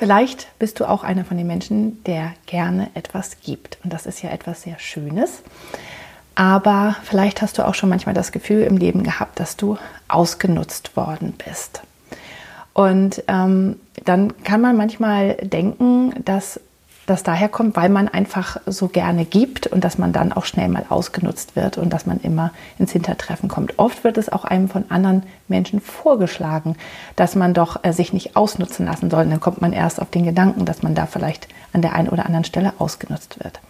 Vielleicht bist du auch einer von den Menschen, der gerne etwas gibt. Und das ist ja etwas sehr Schönes. Aber vielleicht hast du auch schon manchmal das Gefühl im Leben gehabt, dass du ausgenutzt worden bist. Und ähm, dann kann man manchmal denken, dass das daher kommt, weil man einfach so gerne gibt und dass man dann auch schnell mal ausgenutzt wird und dass man immer ins Hintertreffen kommt. Oft wird es auch einem von anderen Menschen vorgeschlagen, dass man doch äh, sich nicht ausnutzen lassen soll. Und dann kommt man erst auf den Gedanken, dass man da vielleicht an der einen oder anderen Stelle ausgenutzt wird.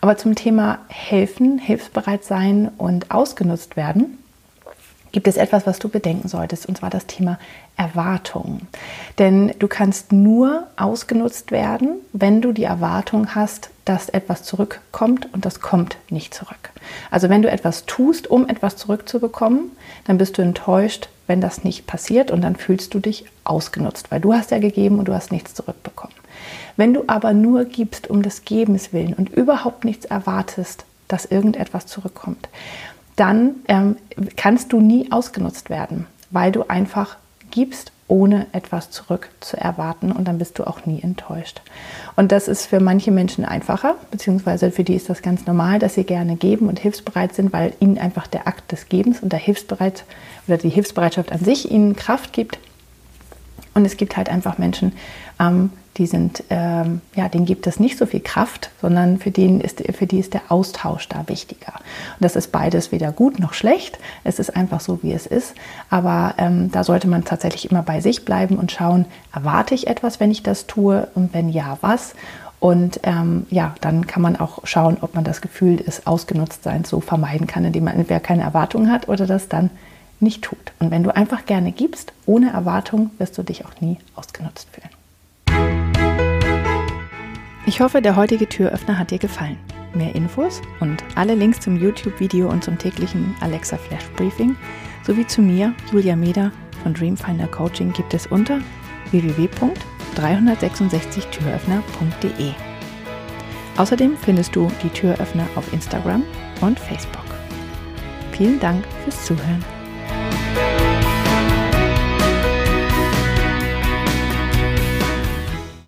Aber zum Thema helfen, hilfsbereit sein und ausgenutzt werden, gibt es etwas, was du bedenken solltest, und zwar das Thema Erwartungen. Denn du kannst nur ausgenutzt werden, wenn du die Erwartung hast, dass etwas zurückkommt und das kommt nicht zurück. Also wenn du etwas tust, um etwas zurückzubekommen, dann bist du enttäuscht, wenn das nicht passiert und dann fühlst du dich ausgenutzt, weil du hast ja gegeben und du hast nichts zurückbekommen. Wenn du aber nur gibst um des Gebens willen und überhaupt nichts erwartest, dass irgendetwas zurückkommt, dann ähm, kannst du nie ausgenutzt werden, weil du einfach gibst, ohne etwas zurück zu erwarten und dann bist du auch nie enttäuscht. Und das ist für manche Menschen einfacher, beziehungsweise für die ist das ganz normal, dass sie gerne geben und hilfsbereit sind, weil ihnen einfach der Akt des Gebens und der Hilfsbereit oder die Hilfsbereitschaft an sich ihnen Kraft gibt. Und es gibt halt einfach Menschen, ähm, die sind, ähm, ja, denen gibt es nicht so viel Kraft, sondern für, den ist, für die ist der Austausch da wichtiger. Und das ist beides weder gut noch schlecht. Es ist einfach so, wie es ist. Aber ähm, da sollte man tatsächlich immer bei sich bleiben und schauen, erwarte ich etwas, wenn ich das tue? Und wenn ja, was? Und ähm, ja, dann kann man auch schauen, ob man das Gefühl des Ausgenutztseins so vermeiden kann, indem man entweder keine Erwartungen hat oder das dann nicht tut. Und wenn du einfach gerne gibst, ohne Erwartung, wirst du dich auch nie ausgenutzt fühlen. Ich hoffe, der heutige Türöffner hat dir gefallen. Mehr Infos und alle Links zum YouTube-Video und zum täglichen Alexa Flash Briefing sowie zu mir, Julia Meder von Dreamfinder Coaching gibt es unter www.366türöffner.de. Außerdem findest du die Türöffner auf Instagram und Facebook. Vielen Dank fürs Zuhören.